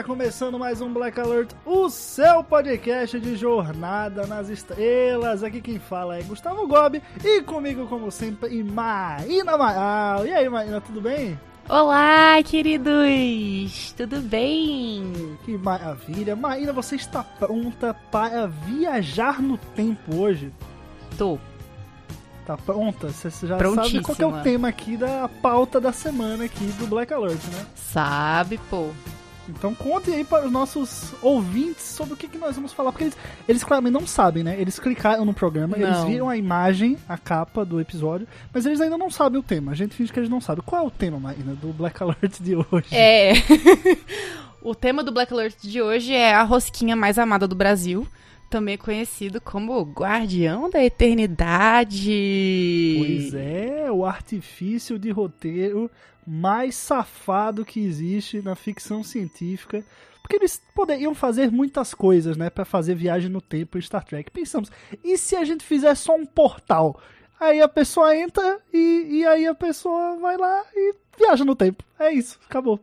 Brasil! Está começando mais um Black Alert, o seu podcast de jornada nas estrelas. Aqui quem fala é Gustavo Gobi e comigo, como sempre, Maína Maal. E aí, Maína, tudo bem? Olá, queridos! Tudo bem? Que maravilha! Maína, você está pronta para viajar no tempo hoje? Tô. Tá pronta? Você já sabe qual é o tema aqui da pauta da semana aqui do Black Alert, né? Sabe, pô. Então conte aí para os nossos ouvintes sobre o que, que nós vamos falar, porque eles, eles claramente não sabem, né? Eles clicaram no programa, eles Não. viram a imagem, a capa do episódio, mas eles ainda não sabem o tema. A gente finge que eles não sabem. Qual é o tema, Marina, do Black Alert de hoje? É. o tema do Black Alert de hoje é a rosquinha mais amada do Brasil. Também conhecido como Guardião da Eternidade. Pois é, o artifício de roteiro mais safado que existe na ficção científica. Porque eles poderiam fazer muitas coisas, né, Pra fazer viagem no tempo em Star Trek. Pensamos, e se a gente fizer só um portal? Aí a pessoa entra e, e aí a pessoa vai lá e viaja no tempo. É isso, acabou.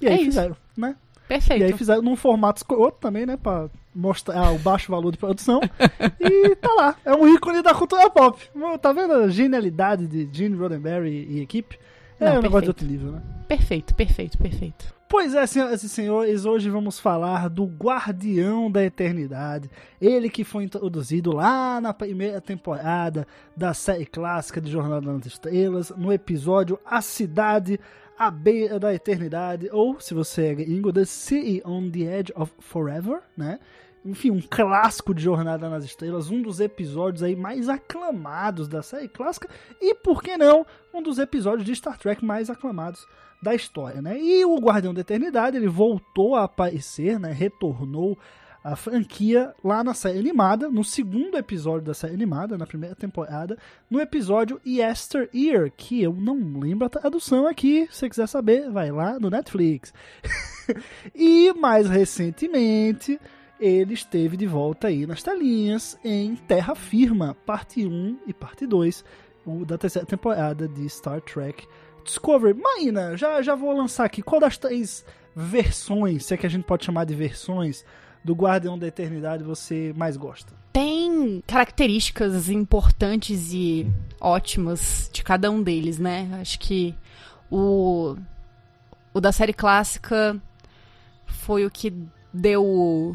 E aí É isso. fizeram, né? Perfeito. E aí fizeram num formato escroto também, né? Pra mostrar o baixo valor de produção. e tá lá. É um ícone da cultura pop. Tá vendo a genialidade de Gene Roddenberry e equipe? É Não, um negócio de outro nível, né? Perfeito, perfeito, perfeito. Pois é, senhoras e senhores, hoje vamos falar do Guardião da Eternidade. Ele que foi introduzido lá na primeira temporada da série clássica de Jornada nas Estrelas, no episódio A Cidade à Beira da Eternidade, ou, se você é gringo, The City on the Edge of Forever, né? Enfim, um clássico de Jornada nas Estrelas, um dos episódios aí mais aclamados da série clássica e, por que não, um dos episódios de Star Trek mais aclamados da história, né? E o Guardião da Eternidade, ele voltou a aparecer, né? Retornou a franquia lá na série animada, no segundo episódio da série animada, na primeira temporada, no episódio Yesteryear, que eu não lembro a tradução aqui, se você quiser saber, vai lá no Netflix. e mais recentemente, ele esteve de volta aí nas telinhas em Terra Firma, parte 1 e parte 2 o- da terceira temporada de Star Trek Discovery. Maína, já, já vou lançar aqui. Qual das três versões, se é que a gente pode chamar de versões, do Guardião da Eternidade você mais gosta? Tem características importantes e ótimas de cada um deles, né? Acho que o, o da série clássica foi o que deu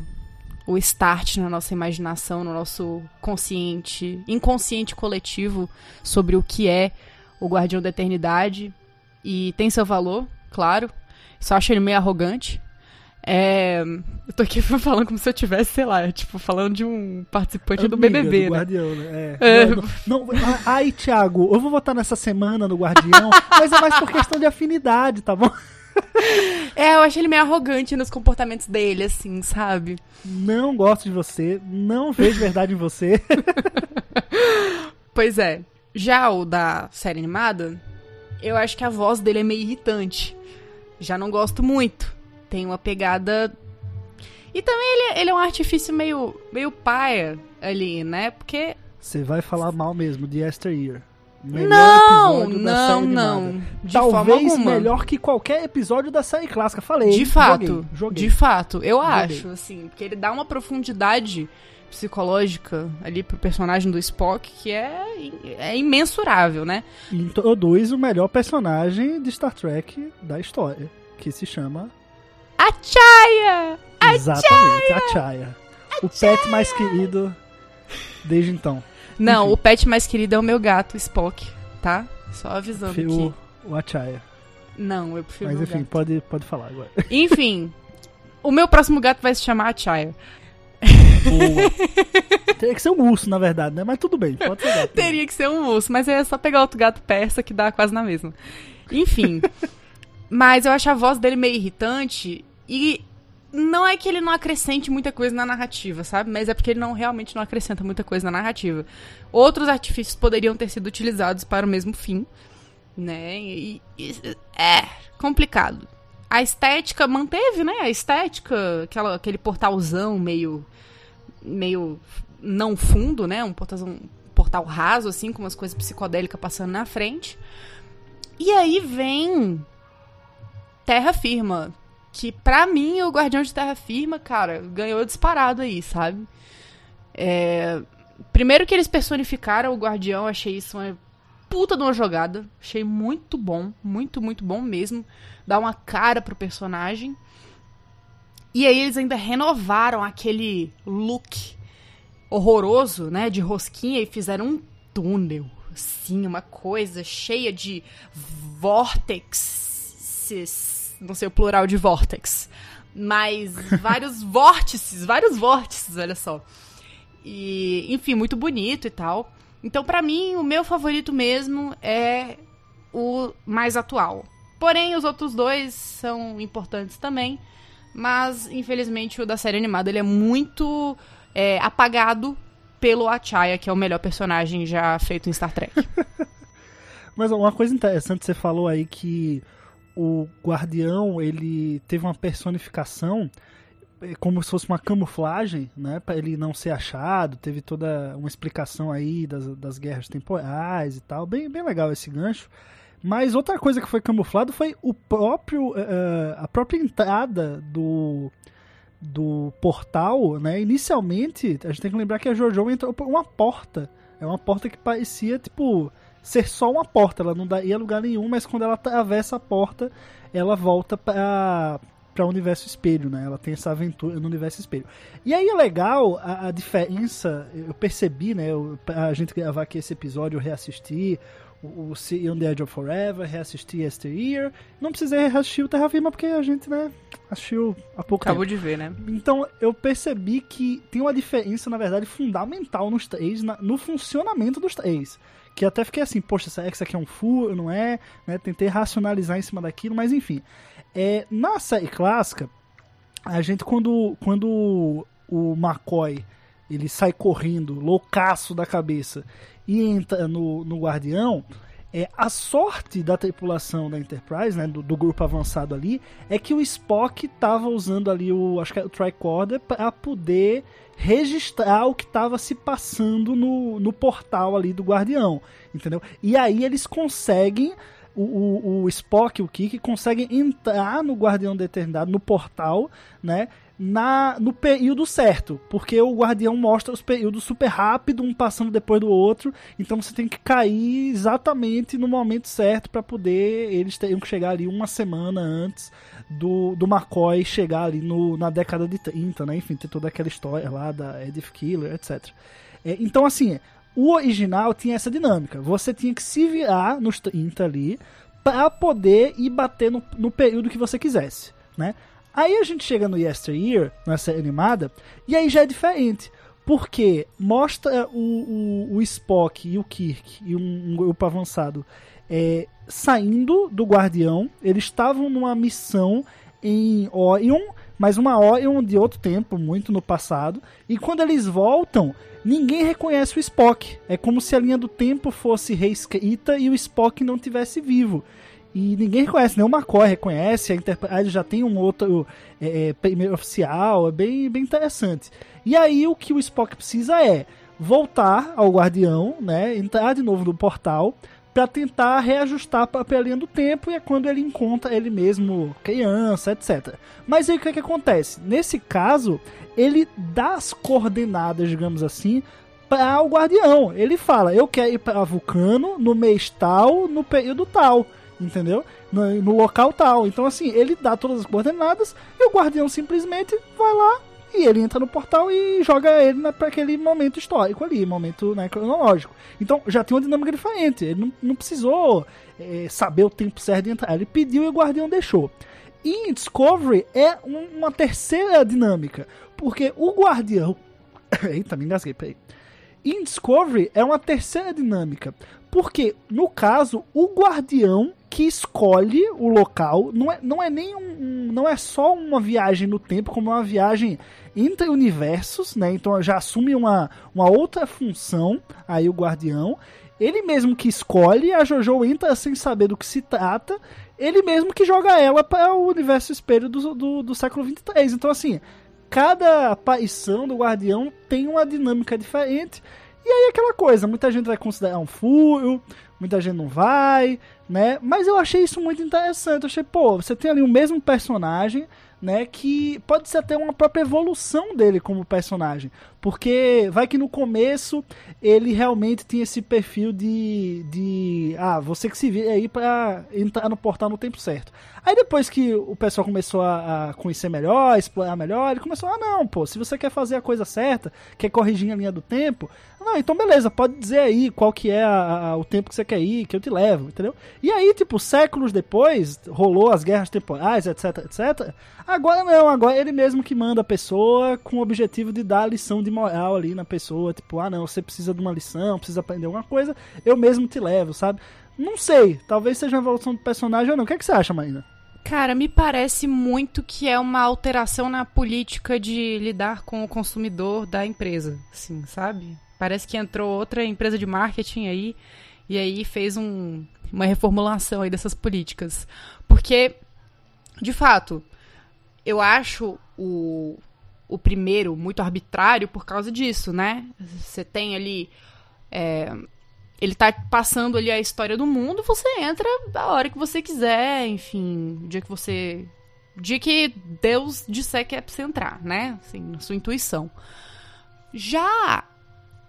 o, start na nossa imaginação, no nosso consciente, inconsciente coletivo sobre o que é o Guardião da Eternidade. E tem seu valor, claro. Só acho ele meio arrogante. É, eu tô aqui falando como se eu tivesse, sei lá, tipo, falando de um participante do Amiga BBB, do né? Guardião, né? É. É. Não, não, não, ai, Thiago, eu vou votar nessa semana no Guardião, mas é mais por questão de afinidade, tá bom? É, eu acho ele meio arrogante nos comportamentos dele, assim, sabe? Não gosto de você, não vejo verdade em você. Pois é. Já o da série animada, eu acho que a voz dele é meio irritante. Já não gosto muito. Tem uma pegada. E também ele, ele é um artifício meio, meio paia ali, né? Porque. Você vai falar mal mesmo de Yesteryear. Melhor não, não, não. De forma Talvez melhor que qualquer episódio da série clássica. Falei. De fato, joguei, joguei. de fato, eu Joguei. acho, assim, porque ele dá uma profundidade psicológica ali pro personagem do Spock que é, é imensurável, né? E introduz o melhor personagem de Star Trek da história, que se chama A Chaya! exatamente a Chaya. O pet mais querido desde então. Não, Enfim. o pet mais querido é o meu gato, Spock, tá? Só avisando O, aqui. o Achaya. Não, eu prefiro Mas enfim, gato. pode, pode falar agora. Enfim, O meu próximo gato vai se chamar Chaya. Boa. Teria que ser um urso, na verdade, né? Mas tudo bem, pode ser gato. Teria que ser um urso, mas é só pegar outro gato persa que dá quase na mesma. Enfim. mas eu acho a voz dele meio irritante e não é que ele não acrescente muita coisa na narrativa, sabe? Mas é porque ele não realmente não acrescenta muita coisa na narrativa. Outros artifícios poderiam ter sido utilizados para o mesmo fim, né? E, e- é complicado. A estética manteve, né? A estética, aquela, aquele portalzão meio meio não fundo, né? Um portalzão, um portal raso assim, com umas coisas psicodélicas passando na frente. E aí vem Terra Firma, que pra mim o Guardião de Terra Firma, cara, ganhou disparado aí, sabe? É, Primeiro que eles personificaram o Guardião, achei isso uma puta de uma jogada. Achei muito bom, muito, muito bom mesmo. Dá uma cara pro personagem. E aí eles ainda renovaram aquele look horroroso, né, de rosquinha e fizeram um túnel, assim, uma coisa cheia de vórtices, não sei o plural de vórtex, mas vários vórtices, vários vórtices, olha só. E, enfim, muito bonito e tal. Então, pra mim, o meu favorito mesmo é o mais atual. Porém, os outros dois são importantes também. Mas, infelizmente, o da série animada ele é muito é, apagado pelo Achaya, que é o melhor personagem já feito em Star Trek. Mas uma coisa interessante, você falou aí que o Guardião, ele teve uma personificação é, como se fosse uma camuflagem, né, para ele não ser achado, teve toda uma explicação aí das, das guerras temporais e tal, bem, bem legal esse gancho. Mas outra coisa que foi camuflado foi o próprio eh, eh, a própria entrada do do portal, né? Inicialmente, a gente tem que lembrar que a Jojo entrou por uma porta. É uma porta que parecia, tipo, ser só uma porta. Ela não daria a lugar nenhum, mas quando ela atravessa a porta, ela volta pra, pra universo espelho, né? Ela tem essa aventura no universo espelho. E aí é legal a, a diferença, eu percebi, né? Eu, a gente gravar aqui esse episódio, eu reassisti o, o See on the Edge of Forever, reassisti Yesteryear. Não precisei reassistir o Terra Firma porque a gente, né, assistiu há pouco tempo. Acabou de ver, né? Então eu percebi que tem uma diferença, na verdade, fundamental nos três, na- no funcionamento dos três. Que até fiquei assim, poxa, será que isso aqui é um furo, não é? Né, Tentei racionalizar em cima daquilo, mas enfim. É, na série clássica, a gente quando, quando o McCoy ele sai correndo, loucaço da cabeça, e entra no, no Guardião, é, a sorte da tripulação da Enterprise, né, do, do grupo avançado ali, é que o Spock tava usando ali o, acho que é o tricorder para poder registrar o que estava se passando no, no portal ali do Guardião, entendeu? E aí eles conseguem o, o, o Spock e o Kirk conseguem entrar no Guardião da Eternidade, no portal, né? Na, no período certo, porque o Guardião mostra os períodos super rápido, um passando depois do outro, então você tem que cair exatamente no momento certo para poder. Eles teriam que chegar ali uma semana antes do, do McCoy chegar ali no, na década de 30, né? Enfim, ter toda aquela história lá da Edith Killer, etc. É, então, assim, o original tinha essa dinâmica. Você tinha que se virar nos 30 ali para poder ir bater no, no período que você quisesse, né? Aí a gente chega no Yesteryear, série animada, e aí já é diferente. Porque mostra o, o, o Spock e o Kirk e um, um grupo avançado é, saindo do Guardião. Eles estavam numa missão em Orion, mas uma Orion de outro tempo, muito no passado. E quando eles voltam, ninguém reconhece o Spock. É como se a linha do tempo fosse reescrita e o Spock não tivesse vivo. E ninguém reconhece, nem o McCoy reconhece, a Enterprise já tem um outro é, é, primeiro oficial, é bem, bem interessante. E aí o que o Spock precisa é voltar ao Guardião, né, entrar de novo no portal, para tentar reajustar a linha do tempo e é quando ele encontra ele mesmo criança, etc. Mas aí o que, é que acontece? Nesse caso, ele dá as coordenadas, digamos assim, para o Guardião. Ele fala: Eu quero ir para Vulcano no mês tal, no período tal entendeu? No, no, local tal. Então, assim, ele dá todas as coordenadas e o guardião simplesmente vai lá e ele entra no portal e joga ele para aquele momento histórico ali, momento né, cronológico. Então, já tem uma dinâmica diferente. Ele não, não precisou é, saber o tempo certo de entrar. Ele pediu e o guardião deixou. E em Discovery é um- uma terceira dinâmica. Porque o Guardião. Eita, me engasguei, peraí. Em Discovery é uma terceira dinâmica. Porque, no caso, o guardião que escolhe o local não é, não é nem um, não é só uma viagem no tempo, como uma viagem entre universos, né? Então já assume uma, uma outra função aí o guardião. Ele mesmo que escolhe, a Jojo entra sem saber do que se trata. Ele mesmo que joga ela para o universo espelho do, do, do século 23. Então, assim, cada aparição do Guardião tem uma dinâmica diferente. E aí aquela coisa, muita gente vai considerar um furo, muita gente não vai, né? Mas eu achei isso muito interessante. Eu achei, pô, você tem ali o mesmo personagem, né? Que pode ser até uma própria evolução dele como personagem. Porque vai que no começo ele realmente tinha esse perfil de. de ah, você que se vira aí pra entrar no portal no tempo certo. Aí depois que o pessoal começou a, a conhecer melhor, explorar melhor, ele começou, ah não, pô, se você quer fazer a coisa certa, quer corrigir a linha do tempo, não, então beleza, pode dizer aí qual que é a- a- o tempo que você quer ir, que eu te levo, entendeu? E aí, tipo, séculos depois, rolou as guerras temporais, etc, etc. Agora não, agora ele mesmo que manda a pessoa com o objetivo de dar a lição de moral ali na pessoa, tipo, ah não, você precisa de uma lição, precisa aprender alguma coisa, eu mesmo te levo, sabe? Não sei, talvez seja uma evolução do personagem ou não. O que, é que você acha, Marina? Cara, me parece muito que é uma alteração na política de lidar com o consumidor da empresa, assim, sabe? Parece que entrou outra empresa de marketing aí e aí fez um- uma reformulação aí dessas políticas. Porque, de fato, eu acho o, o primeiro muito arbitrário por causa disso, né? Você tem ali. é, ele tá passando ali a história do mundo, você entra a hora que você quiser, enfim, dia que você. dia que Deus disser que é pra você entrar, né? Assim, na sua intuição. Já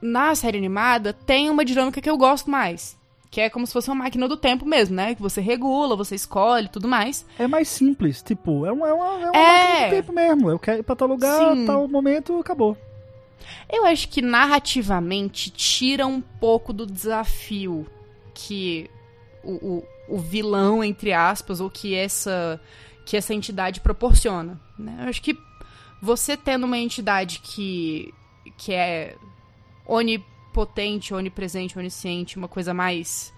na série animada, tem uma dinâmica que eu gosto mais. Que é como se fosse uma máquina do tempo mesmo, né? Que você regula, você escolhe e tudo mais. É mais simples, tipo, é uma, é uma, é uma É. máquina do tempo mesmo. Eu quero ir pra tal lugar, Sim. tal momento, acabou. Eu acho que narrativamente tira um pouco do desafio que o, o, o vilão, entre aspas, ou que essa, que essa entidade proporciona. Né? Eu acho que você tendo uma entidade que, que é onipotente, onipresente, onisciente, uma coisa mais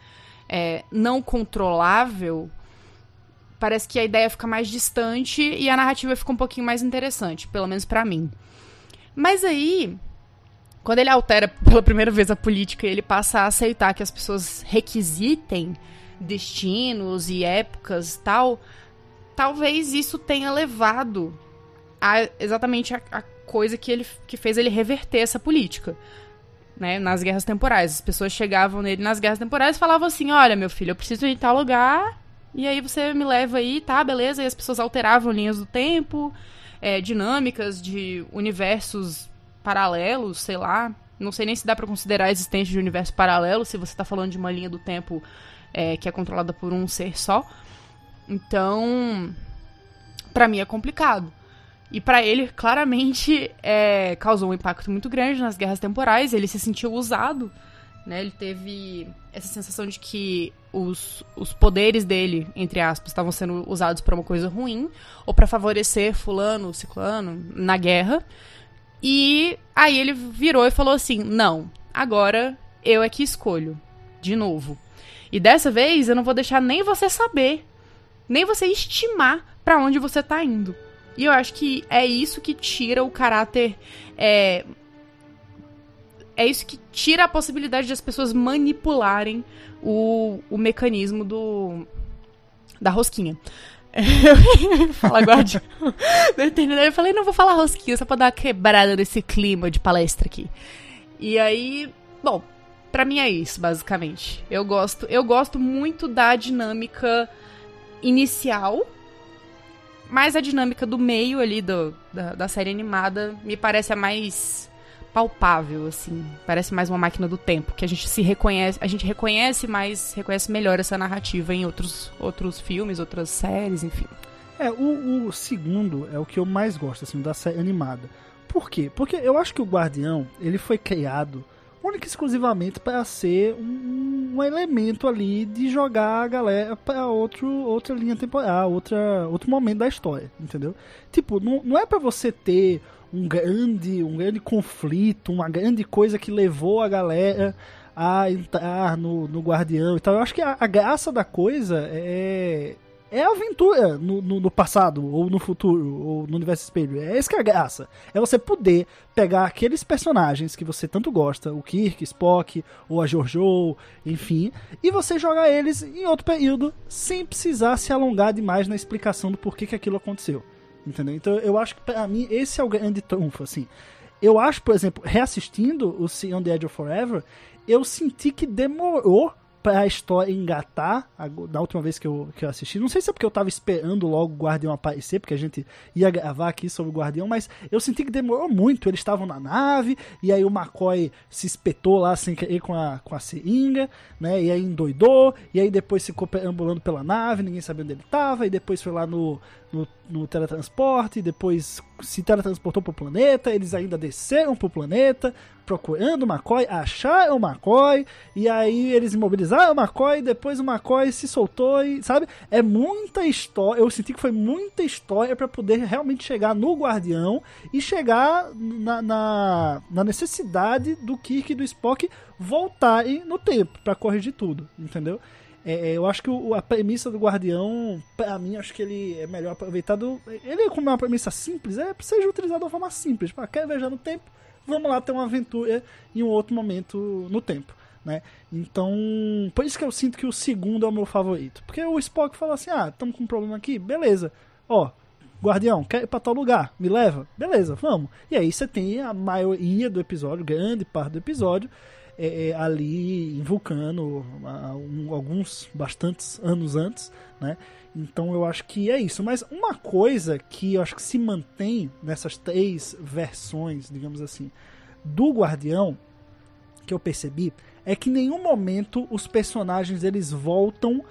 é, não controlável, parece que a ideia fica mais distante e a narrativa fica um pouquinho mais interessante, pelo menos pra mim. Mas aí, quando ele altera pela primeira vez a política e ele passa a aceitar que as pessoas requisitem destinos e épocas e tal, talvez isso tenha levado a exatamente a, a coisa que ele que fez ele reverter essa política. Né, nas guerras temporais. As pessoas chegavam nele nas guerras temporais e falavam assim: Olha, meu filho, eu preciso ir em tal lugar, e aí você me leva aí, tá, beleza? E as pessoas alteravam linhas do tempo, é, dinâmicas de universos paralelos, sei lá. Não sei nem se dá pra considerar a existência de universo paralelo, se você tá falando de uma linha do tempo é, que é controlada por um ser só. Então, pra mim é complicado. E pra ele, claramente, é, causou um impacto muito grande nas guerras temporais. Ele se sentiu usado, né? Ele teve essa sensação de que os, os poderes dele, entre aspas, estavam sendo usados pra uma coisa ruim ou pra favorecer fulano, ciclano na guerra. E aí ele virou e falou assim: "Não, agora eu é que escolho, de novo. E dessa vez eu não vou deixar nem você saber, nem você estimar pra onde você tá indo". E eu acho que é isso que tira o caráter é é isso que tira a possibilidade de as pessoas manipularem o, o mecanismo do da rosquinha. Falar guardião. Eu falei, não vou falar rosquinha, só pra dar uma quebrada nesse clima de palestra aqui. E aí, bom, pra mim é isso, basicamente. Eu gosto, eu gosto muito da dinâmica inicial, mas a dinâmica do meio ali do, da, da série animada me parece a mais palpável, assim. Parece mais uma máquina do tempo, que a gente se reconhece, a gente reconhece mais, reconhece melhor essa narrativa em outros, outros filmes, outras séries, enfim. É, o, o segundo é o que eu mais gosto, assim, da série animada. Por quê? Porque eu acho que o Guardião, ele foi criado única e exclusivamente para ser um, um, elemento ali de jogar a galera para outro outra linha temporal, outra outro momento da história, entendeu? Tipo, não, não é para você ter um grande um grande conflito, uma grande coisa que levou a galera a entrar no, no Guardião e tal. Eu acho que a, a graça da coisa é é aventura no, no, no, passado, ou no futuro, ou no universo espelho. É isso que é a graça. É você poder pegar aqueles personagens que você tanto gosta, o Kirk, Spock, ou a Jojo, enfim, e você jogar eles em outro período, sem precisar se alongar demais na explicação do porquê que aquilo aconteceu. Entendeu? Então eu acho que pra mim esse é o grande trunfo, assim. Eu acho, por exemplo, reassistindo o See on the Edge of Forever, eu senti que demorou pra história engatar, da última vez que eu, que eu assisti. Não sei se é porque eu tava esperando logo o Guardião aparecer, porque a gente ia gravar aqui sobre o Guardião, mas eu senti que demorou muito. Eles estavam na nave, e aí o McCoy se espetou lá sem querer com a, com a seringa, né? E aí endoidou, e aí depois ficou perambulando pela nave, ninguém sabia onde ele tava, e depois foi lá no, no, no teletransporte, depois se teletransportou pro planeta, eles ainda desceram pro planeta, procurando o McCoy, acharam o McCoy, e aí eles imobilizaram o McCoy, depois o McCoy se soltou e, sabe? É muita história, eu senti que foi muita história para poder realmente chegar no Guardião e chegar na, na, na necessidade do Kirk e do Spock voltarem no tempo para corrigir tudo, entendeu? É, é, eu acho que o, a premissa do Guardião, pra mim, acho que ele é melhor aproveitado. Ele, como é uma premissa simples, é seja utilizado de forma simples. Pra quer viajar no tempo, vamos lá ter uma aventura em um outro momento no tempo. Né? Então, por isso que eu sinto que o segundo é o meu favorito. Porque o Spock fala assim: ah, estamos com um problema aqui, beleza. Ó, Guardião, quer ir pra tal lugar? Me leva? Beleza, vamos. E aí você tem a maioria do episódio, grande parte do episódio, é, é, ali em Vulcano, um, alguns bastantes anos antes, né? Então eu acho que é isso. Mas uma coisa que eu acho que se mantém nessas três versões, digamos assim, do Guardião, que eu percebi, é que em nenhum momento os personagens eles voltam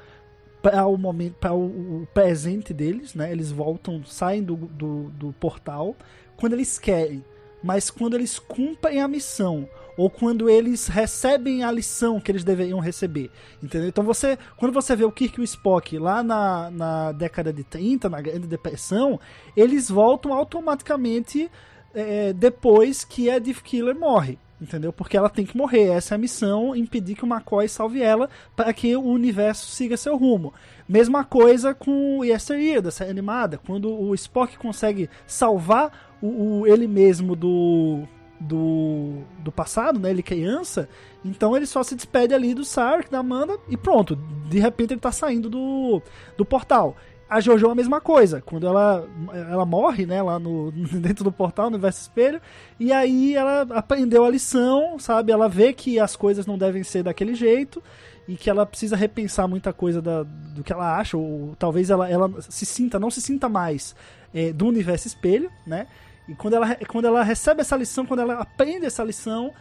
para o momento para o, presente deles, né? Eles voltam, saem do, do, do portal quando eles querem, mas quando eles cumprem a missão ou quando eles recebem a lição que eles deveriam receber, entendeu? Então você, quando você vê o Kirk e o Spock lá na, na década de 30, na Grande Depressão, eles voltam automaticamente é, depois que a Edith Killer morre, entendeu? Porque ela tem que morrer, essa é a missão, impedir que o McCoy salve ela para que o universo siga seu rumo. Mesma coisa com Yesteryear, da série animada, quando o Spock consegue salvar o, o ele mesmo do do, do passado, né? Ele criança. Então ele só se despede ali do Sark, da Amanda, e pronto. De repente ele tá saindo do, do portal. A Jojo é a mesma coisa. Quando ela, ela morre, né, lá no, dentro do portal, no universo espelho, e aí ela aprendeu a lição, sabe? Ela vê que as coisas não devem ser daquele jeito e que ela precisa repensar muita coisa da, do que ela acha, ou talvez ela, ela se sinta, não se sinta mais é, do universo espelho, né? E quando ela, quando ela recebe essa lição, quando ela aprende essa lição,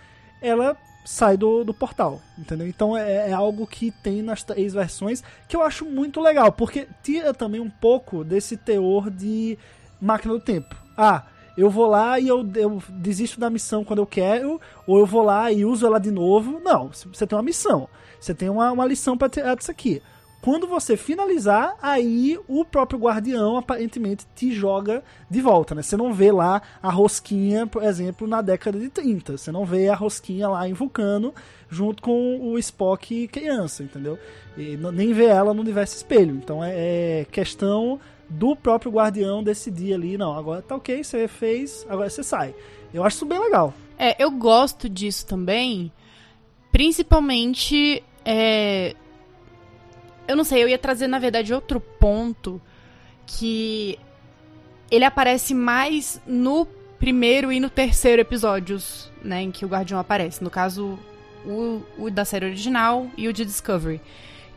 ela sai do, do portal, entendeu? Então é, é, algo que tem nas três versões que eu acho muito legal, porque tira também um pouco desse teor de máquina do tempo. Ah, eu vou lá e eu, eu desisto da missão quando eu quero, ou eu vou lá e uso ela de novo. Não, você tem uma missão, você tem uma, uma lição para tirar disso aqui. Quando você finalizar, aí o próprio guardião aparentemente te joga de volta, né? Você não vê lá a rosquinha, por exemplo, na década de 30. Você não vê a rosquinha lá em Vulcano junto com o Spock criança, entendeu? E nem vê ela no universo espelho. Então é, é questão do próprio guardião decidir ali, não, agora tá ok, você fez, agora você sai. Eu acho isso bem legal. É, eu gosto disso também, principalmente é, eu não sei, eu ia trazer, na verdade, outro ponto que ele aparece mais no primeiro e no terceiro episódios, né, em que o Guardião aparece. No caso, o, o da série original e o de Discovery.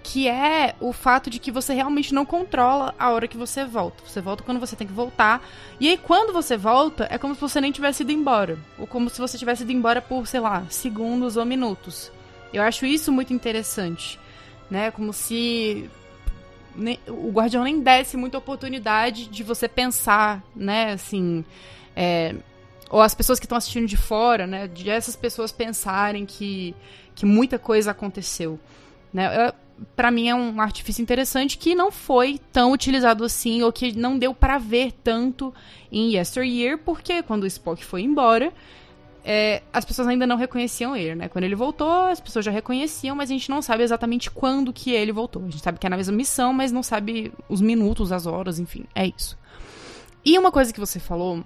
Que é o fato de que você realmente não controla a hora que você volta. Você volta quando você tem que voltar. E aí, quando você volta, é como se você nem tivesse ido embora. Ou como se você tivesse ido embora por, sei lá, segundos ou minutos. Eu acho isso muito interessante né? Como se o Guardião nem desse muita oportunidade de você pensar, né? Assim, é, ou as pessoas que estão assistindo de fora, né? De essas pessoas pensarem que, que muita coisa aconteceu. Né? Pra mim é um artifício interessante que não foi tão utilizado assim, ou que não deu pra ver tanto em Yesteryear, porque quando o Spock foi embora, é, as pessoas ainda não reconheciam ele, né? Quando ele voltou, as pessoas já reconheciam, mas a gente não sabe exatamente quando que ele voltou. A gente sabe que é na mesma missão, mas não sabe os minutos, as horas, enfim, é isso. E uma coisa que você falou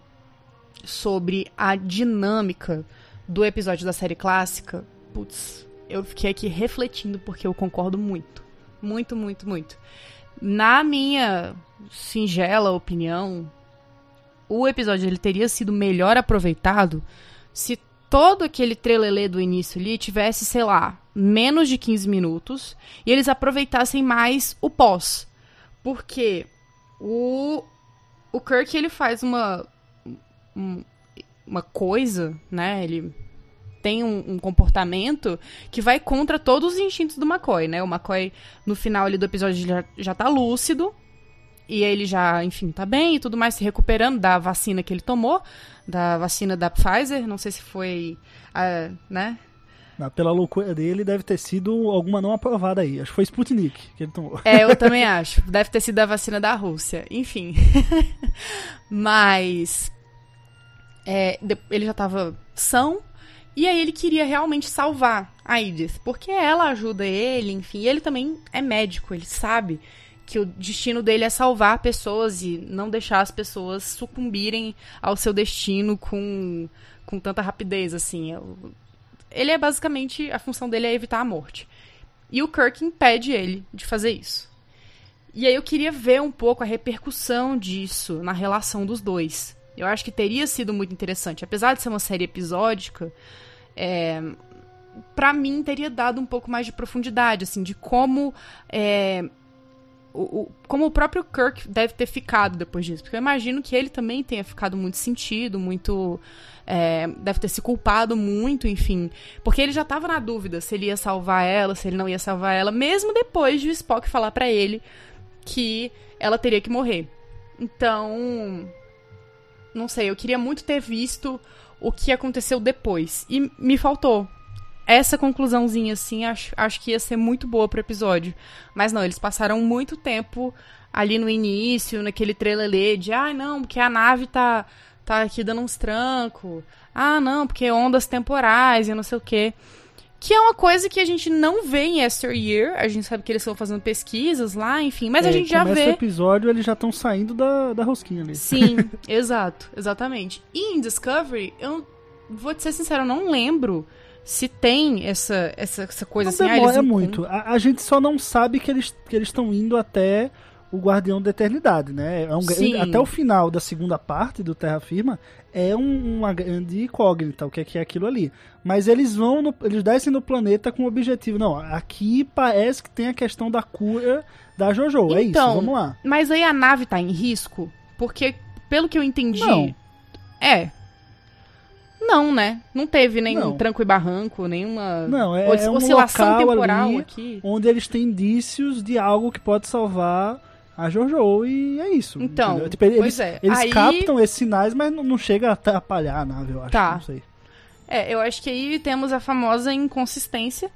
sobre a dinâmica do episódio da série clássica, putz, eu fiquei aqui refletindo porque eu concordo muito. Muito, muito, muito. Na minha singela opinião, o episódio ele teria sido melhor aproveitado se todo aquele trelelê do início ali tivesse, sei lá, menos de 15 minutos e eles aproveitassem mais o pós. Porque o, o Kirk ele faz uma um- uma coisa, né? Ele tem um, um comportamento que vai contra todos os instintos do McCoy, né? O McCoy, no final ali do episódio, já, já tá lúcido. E ele já, enfim, tá bem e tudo mais, se recuperando da vacina que ele tomou, da vacina da Pfizer. Não sei se foi, ah, né? Ah, Pela loucura dele, deve ter sido alguma não aprovada aí. Acho que foi Sputnik que ele tomou. É, eu também acho. Deve ter sido a vacina da Rússia. Enfim. Mas. é, ele já tava são. E aí ele queria realmente salvar a Edith. Porque ela ajuda ele, enfim. E ele também é médico. Ele sabe que o destino dele é salvar pessoas e não deixar as pessoas sucumbirem ao seu destino com, com tanta rapidez, assim. Ele é basicamente. A função dele é evitar a morte. E o Kirk impede ele de fazer isso. E aí eu queria ver um pouco a repercussão disso na relação dos dois. Eu acho que teria sido muito interessante. Apesar de ser uma série episódica, é, para mim teria dado um pouco mais de profundidade, assim, de como é, o, o- como o próprio Kirk deve ter ficado depois disso. Porque eu imagino que ele também tenha ficado muito sentido, muito. é, deve ter se culpado muito, enfim. Porque ele já tava na dúvida se ele ia salvar ela, se ele não ia salvar ela, mesmo depois de o Spock falar pra ele que ela teria que morrer. Então. Não sei, eu queria muito ter visto o que aconteceu depois. E me faltou. Essa conclusãozinha, assim, acho, acho que ia ser muito boa pro episódio. Mas não, eles passaram muito tempo ali no início, naquele trelelê de, ah, não, porque a nave tá, tá aqui dando uns trancos. Ah, não, porque ondas temporais e não sei o quê. Que é uma coisa que a gente não vê em Yesteryear. A gente sabe que eles estão fazendo pesquisas lá, enfim. Mas a É, gente já começa o vê. episódio, eles já estão saindo da, da rosquinha ali. Sim, exato, exatamente. E em Discovery, eu vou te ser sincero, eu não lembro se tem essa, essa, essa coisa Não assim. ah, demora eles muito. A, a gente só não sabe que eles que eles estão indo até o Guardião da Eternidade, né? É um até o final da segunda parte do Terra Firma é um- uma grande incógnita o que é, que é aquilo ali. Mas eles vão, no- eles descem no planeta com o objetivo. Não, aqui parece que tem a questão da cura da Jojo. é isso, Então, vamos lá. Mas aí a nave tá em risco? Porque, pelo que eu entendi. Não. É. Não, né? Não teve nenhum Não. tranco e barranco, nenhuma Não, é, é um oscilação temporal ali aqui. onde eles têm indícios de algo que pode salvar a Jojo e é isso. Então? Tipo, eles, pois é. eles Aí- captam esses sinais, mas não, não chega a atrapalhar a nave, eu acho. Tá. Não sei. É, eu acho que aí temos a famosa inconsistência.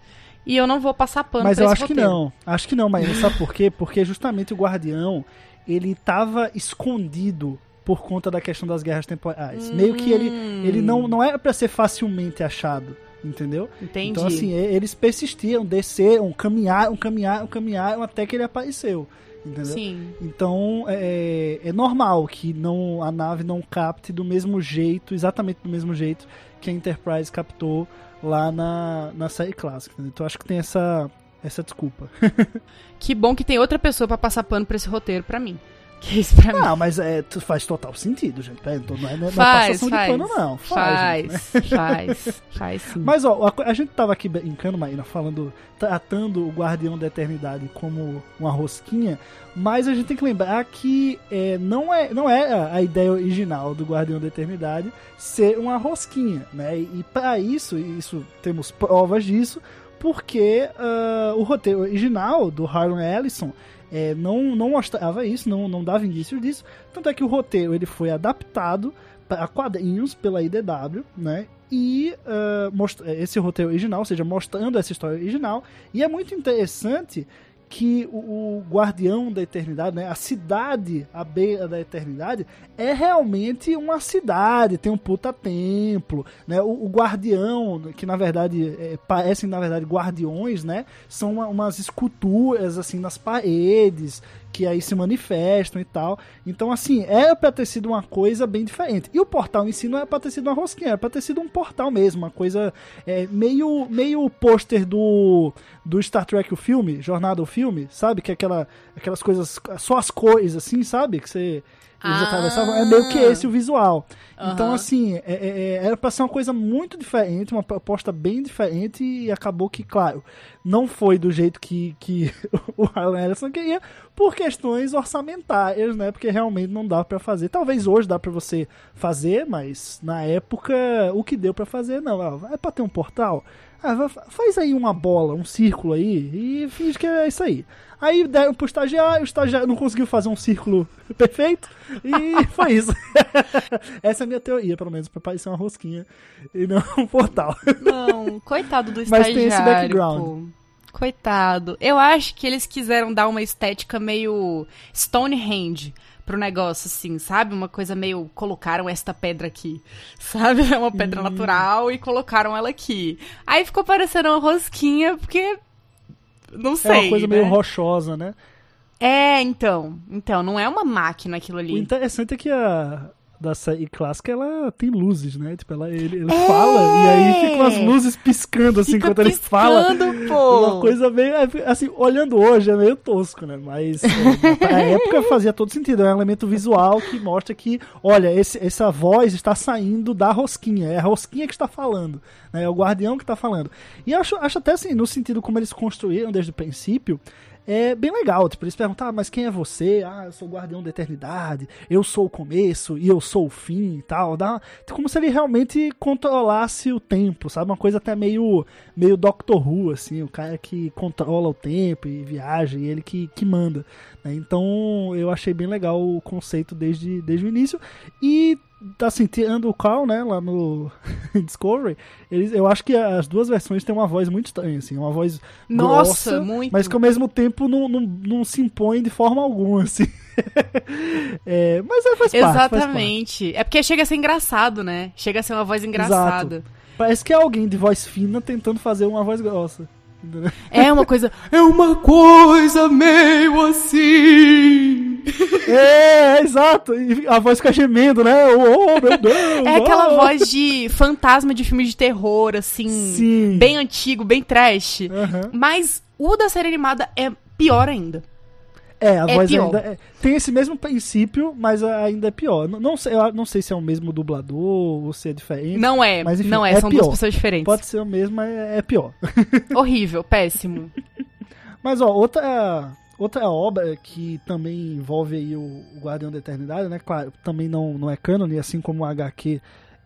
E eu não vou passar pano Mas eu acho que roteiro. não. Acho que não, mas sabe por quê? Porque justamente o Guardião, ele tava escondido por conta da questão das guerras temporais. Meio que ele, Hum. ele não, não era pra ser facilmente achado, entendeu? Entendi. Então, assim, eles persistiram, desceram, caminharam, caminharam, caminharam até que ele apareceu, entendeu? Sim. Então é, é normal que não a nave não capte do mesmo jeito, exatamente do mesmo jeito que a Enterprise captou lá na, na série clássica. entendeu? Então acho que tem essa, essa desculpa. Que bom que tem outra pessoa pra passar pano pra esse roteiro pra mim. Que isso pra mim. Ah, mas é, faz total sentido, gente. Pera, então não é, não é faz, passação faz. de pano, não. Faz. gente, né? Faz, faz, faz sim. Mas ó, a, a gente tava aqui brincando, Maíra, falando, tratando o Guardião da Eternidade como uma rosquinha, mas a gente tem que lembrar que é, não, é, não é a ideia original do Guardião da Eternidade ser uma rosquinha, né? E, e para isso, isso temos provas disso, porque ah, o roteiro original do Harlan Ellison é, não, não mostrava isso, não, não dava indícios disso. Tanto é que o roteiro ele foi adaptado a quadrinhos pela IDW, né? E uh, esse roteiro original, ou seja, mostrando essa história original. E é muito interessante que o, o Guardião da Eternidade, né, a cidade à beira da Eternidade, é realmente uma cidade, tem um puta templo, né, o, o Guardião, que na verdade é, parecem na verdade guardiões, né, são uma- umas esculturas assim nas paredes, que aí se manifestam e tal. Então, assim, era pra ter sido uma coisa bem diferente. E o portal em si não era pra ter sido uma rosquinha, era pra ter sido um portal mesmo, uma coisa é, meio meio pôster do, do Star Trek, o filme, Jornada ao Filme, sabe? Que é aquela, aquelas coisas, só as cores, assim, sabe? Que você. Eles Ah. atravessavam. É meio que esse o visual. Então, Aham. assim, é- é- é- era pra ser uma coisa muito diferente, uma proposta bem diferente, e acabou que, claro, não foi do jeito que, que o Alan Ellison queria, por questões orçamentárias, né? Porque realmente não dá pra fazer. Talvez hoje dá pra você fazer, mas na época o que deu pra fazer, não. Ah, É pra ter um portal? Ah, faz aí uma bola, um círculo aí, e finge que é isso aí. Aí deram pro estagiário, o estagiário não conseguiu fazer um círculo perfeito, e foi isso. Essa é a minha teoria, pelo menos, pra parecer uma rosquinha e não um portal. Não, coitado do Mas tem estagiário. esse background. pô. Coitado. Eu acho que eles quiseram dar uma estética meio Stonehenge pro negócio, assim, sabe? Uma coisa meio. Colocaram esta pedra aqui, sabe? É uma pedra natural e colocaram ela aqui. Aí ficou parecendo uma rosquinha, porque. Não sei. é uma coisa né? meio rochosa, né? É, então. Então, não é uma máquina aquilo O ali. interessante é que a da série clássica ela tem luzes, né? Tipo, ela, ele, ele É! fala e aí ficam as luzes piscando assim Fica enquanto ele fala. piscando, pô. Uma coisa meio. Assim, olhando hoje é meio tosco, né? Mas é, pra época fazia todo sentido. É um elemento visual que mostra que, olha, esse, essa voz está saindo da rosquinha. É a rosquinha que está falando. Né? É o guardião que está falando. E acho, acho até assim, no sentido como eles construíram desde o princípio. É bem legal, tipo, eles perguntam, ah, mas quem é você? Ah, eu sou o guardião da eternidade, eu sou o começo e eu sou o fim e tal. Dá, como se ele realmente controlasse o tempo, sabe? Uma coisa até meio, meio Doctor Who, assim, o cara que controla o tempo e viaja e ele que, que manda. Né? Então eu achei bem legal o conceito desde, desde o início. E assim, tirando o Carl, né, lá no Discovery, eles, eu acho que as duas versões têm uma voz muito estranha, assim, uma voz Nossa, grossa, muito. mas que ao mesmo tempo não, não, não se impõe de forma alguma, assim. É, mas é, faz faz parte. Exatamente. É porque chega a ser engraçado, né? Chega a ser uma voz engraçada. Parece que é alguém de voz fina tentando fazer uma voz grossa. É uma coisa. É uma coisa meio assim. É, é, exato. E a voz fica gemendo, né? Oh, oh, meu Deus! É aquela oh. voz de fantasma de filme de terror, assim. Sim. Bem antigo, bem trash. Aham. Mas o da série animada é pior ainda. É, a É voz pior. ainda é- tem esse mesmo princípio, mas ainda é pior. Não, não sei, não sei se é o mesmo dublador ou se é diferente. Não é, Mas, enfim, não é, é são pior. duas pessoas diferentes. Pode ser o mesmo, mas é pior. Horrível, péssimo. Mas, ó, outra, outra obra que também envolve aí o, o Guardião da Eternidade, né? Claro, também não, não é cânone, assim como o HQ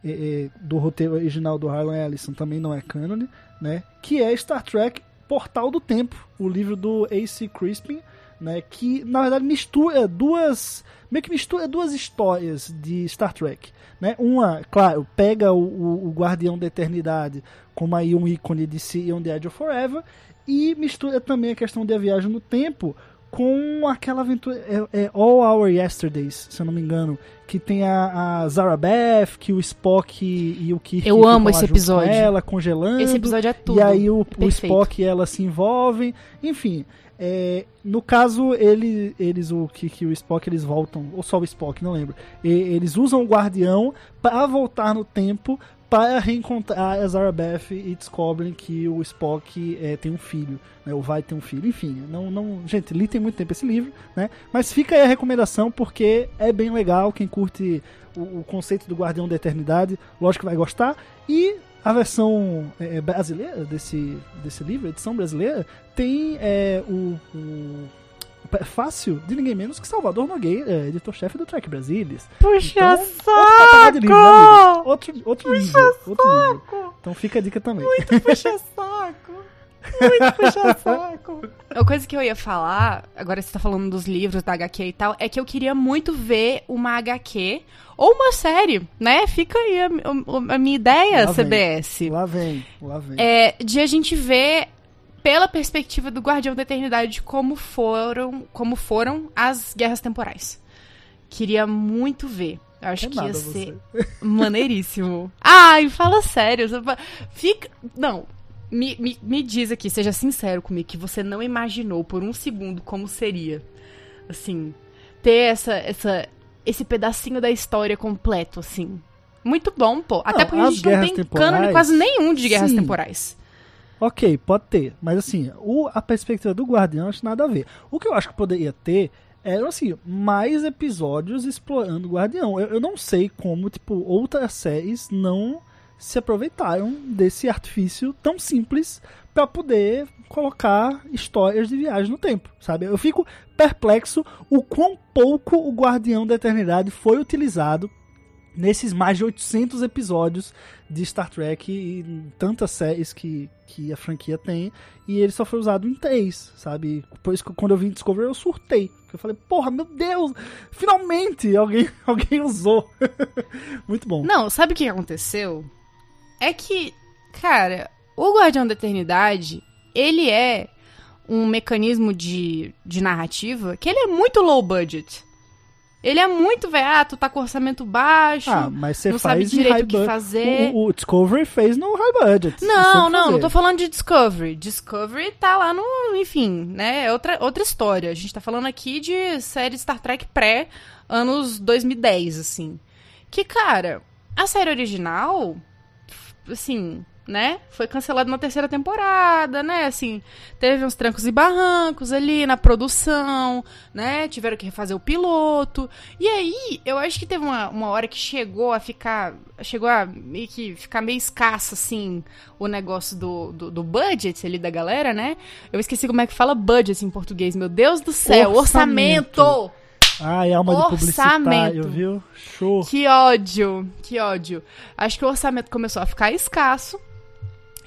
é, é, do roteiro original do Harlan Ellison também não é cânone, né? Que é Star Trek Portal do Tempo, o livro do A.C. Crispin, né? Que, na verdade, mistura duas... Meio que mistura duas histórias de Star Trek, né? Uma, claro, pega o, o, o Guardião da Eternidade como aí um ícone de See on the Edge of Forever e mistura também a questão da viagem no tempo com aquela aventura é, é All Our Yesterdays, se eu não me engano, que tem a, a Zara Beth, que o Spock e, o Kirk Eu amo esse junto com episódio. ela congelando. Esse episódio é tudo. E aí o, o. Spock e ela se envolvem. Enfim, é, no caso, ele, eles, o Kirk e o Spock, eles voltam, ou só o Spock, não lembro. E- eles usam o Guardião para voltar no tempo para reencontrar a Zara Beth e descobrem que o Spock é, tem um filho, né, ou vai ter um filho. Enfim, não, não, gente, li tem muito tempo esse livro, né? Mas fica aí a recomendação porque é bem legal. Quem curte o, o conceito do Guardião da Eternidade, lógico que vai gostar. E a versão é, brasileira desse, desse livro, a edição brasileira, tem é, o, o prefácio de ninguém menos que Salvador Nogueira, editor-chefe do Trek Brasilis. Puxa Então, de livro, né? Outro, outro nível, outro nível. Então fica a dica também. Puxa saco. Muito puxa saco. A coisa que eu ia falar, agora você tá falando dos livros da HQ e tal, é que eu queria muito ver uma HQ ou uma série, né? Fica aí a, a- a minha ideia, Lá vem. CBS. Lá vem, lá vem. É, de a gente ver pela perspectiva do Guardião da Eternidade como foram, como foram as guerras temporais. Queria muito ver. Eu acho É que ia ser você. maneiríssimo. Ai, fala sério. Fica. Não. Me, me, me diz aqui, seja sincero comigo, que você não imaginou por um segundo como seria. Assim, ter essa, essa, esse pedacinho da história completo, assim. Muito bom, pô. Até porque a gente não tem temporais- cânone quase nenhum de guerras Sim. temporais. Ok, pode ter. Mas assim, o, a perspectiva do Guardião acho nada a ver. O que eu acho que poderia ter eram assim, mais episódios explorando o Guardião. Eu, eu não sei como, tipo, outras séries não se aproveitaram desse artifício tão simples para poder colocar histórias de viagem no tempo, sabe? Eu fico perplexo o quão pouco o Guardião da Eternidade foi utilizado nesses mais de 800 episódios de Star Trek e tantas séries que, que a franquia tem, e ele só foi usado em três, sabe? Por isso que quando eu vi em Discovery eu surtei. Eu falei, porra, meu Deus, finalmente alguém, alguém usou. Muito bom. Não, sabe o que aconteceu? É que, cara, o Guardião da Eternidade, ele é um mecanismo de, de narrativa que ele é muito low budget. Ele é muito, velho, ah, tu tá com orçamento baixo, Ah, mas você não faz sabe direito o que fazer. O, o Discovery fez no high budget. Não, não, não tô falando de Discovery. Discovery tá lá no, enfim, né? É outra, outra história. A gente tá falando aqui de série Star Trek pré anos 2010, assim. Que, cara, a série original, assim, né? Foi cancelada na terceira temporada, né? Assim, teve uns trancos e barrancos ali na produção, né? Tiveram que refazer o piloto. E aí, eu acho que teve uma, uma hora que chegou a ficar. Chegou a meio que ficar meio escasso, assim, o negócio do, do, do budget ali da galera, né? Eu esqueci como é que fala budget em português, meu Deus do céu, Orçamento. orçamento! Ai, alma de publicitário, Orçamento. viu? Show. Que ódio, que ódio. Acho que o orçamento começou a ficar escasso.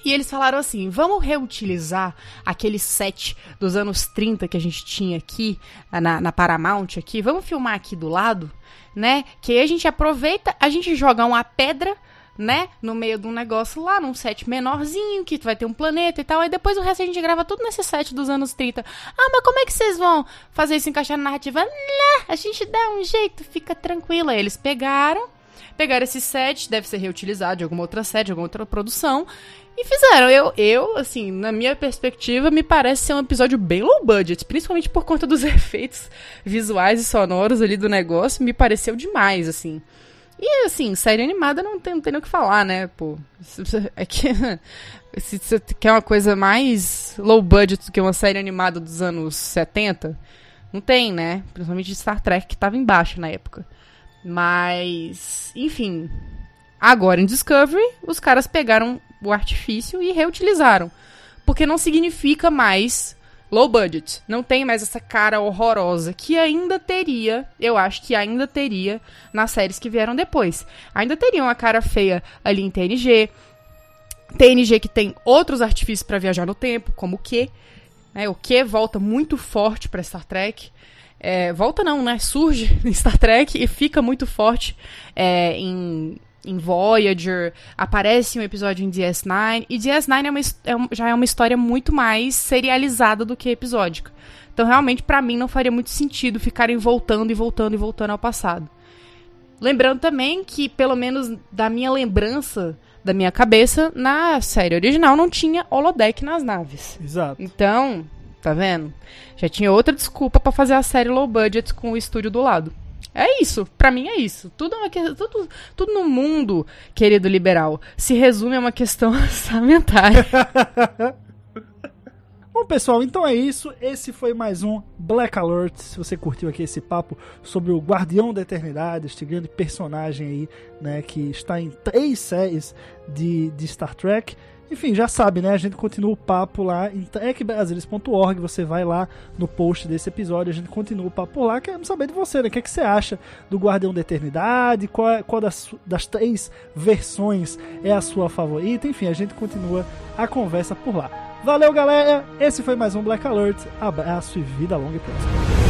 E eles falaram assim: vamos reutilizar aquele set dos anos 30 que a gente tinha aqui na, na Paramount aqui. Vamos filmar aqui do lado, né? Que aí a gente aproveita, a gente joga uma pedra, né? No meio de um negócio lá, num set menorzinho, que vai ter um planeta e tal. Aí depois o resto a gente grava tudo nesse set dos anos 30. Ah, mas como é que vocês vão fazer isso encaixar na narrativa? Né, a gente dá um jeito, fica tranquila. Aí eles pegaram pegaram esse set, deve ser reutilizado de alguma outra série, de alguma outra produção, e fizeram. Eu, eu, assim, na minha perspectiva, me parece ser um episódio bem low budget, principalmente por conta dos efeitos visuais e sonoros ali do negócio, me pareceu demais, assim. E, assim, série animada não tem, não tem nem o que falar, né, pô. É que se você quer uma coisa mais low budget do que uma série animada dos anos 70, não tem, né? Principalmente de Star Trek, que tava embaixo na época. Mas, enfim. Agora em Discovery, os caras pegaram o artifício e reutilizaram. Porque não significa mais low budget. Não tem mais essa cara horrorosa que ainda teria, eu acho que ainda teria nas séries que vieram depois. Ainda teria uma cara feia ali em TNG. TNG que tem outros artifícios para viajar no tempo, como o Q. Né? O Q volta muito forte para Star Trek. É, volta não, né? Surge em Star Trek e fica muito forte é, em, em Voyager. Aparece um episódio em DS9. E DS9 é uma, é um- já é uma história muito mais serializada do que episódica. Então, realmente, pra mim, não faria muito sentido ficarem voltando e voltando e voltando ao passado. Lembrando também que, pelo menos da minha lembrança, da minha cabeça, na série original não tinha holodeck nas naves. Exato. Então, tá vendo? Já tinha outra desculpa pra fazer a série low budget com o estúdio do lado. É isso, pra mim é isso. Tudo, é uma tudo, tudo no mundo, querido liberal, se resume a uma questão orçamentária. Bom, pessoal, então é isso. Esse foi mais um Black Alert. Se você curtiu aqui esse papo sobre o Guardião da Eternidade, este grande personagem aí, né, que está em três séries de, de Star Trek. Enfim, já sabe, né? A gente continua o papo lá em trekbrasilis.org. Você vai lá no post desse episódio, a gente continua o papo lá. Queremos saber de você, né? O que, é que você acha do Guardião da Eternidade? Qual, é- qual das, das três versões é a sua favorita? Enfim, a gente continua a conversa por lá. Valeu, galera. Esse foi mais um Black Alert. Abraço e vida longa e próxima.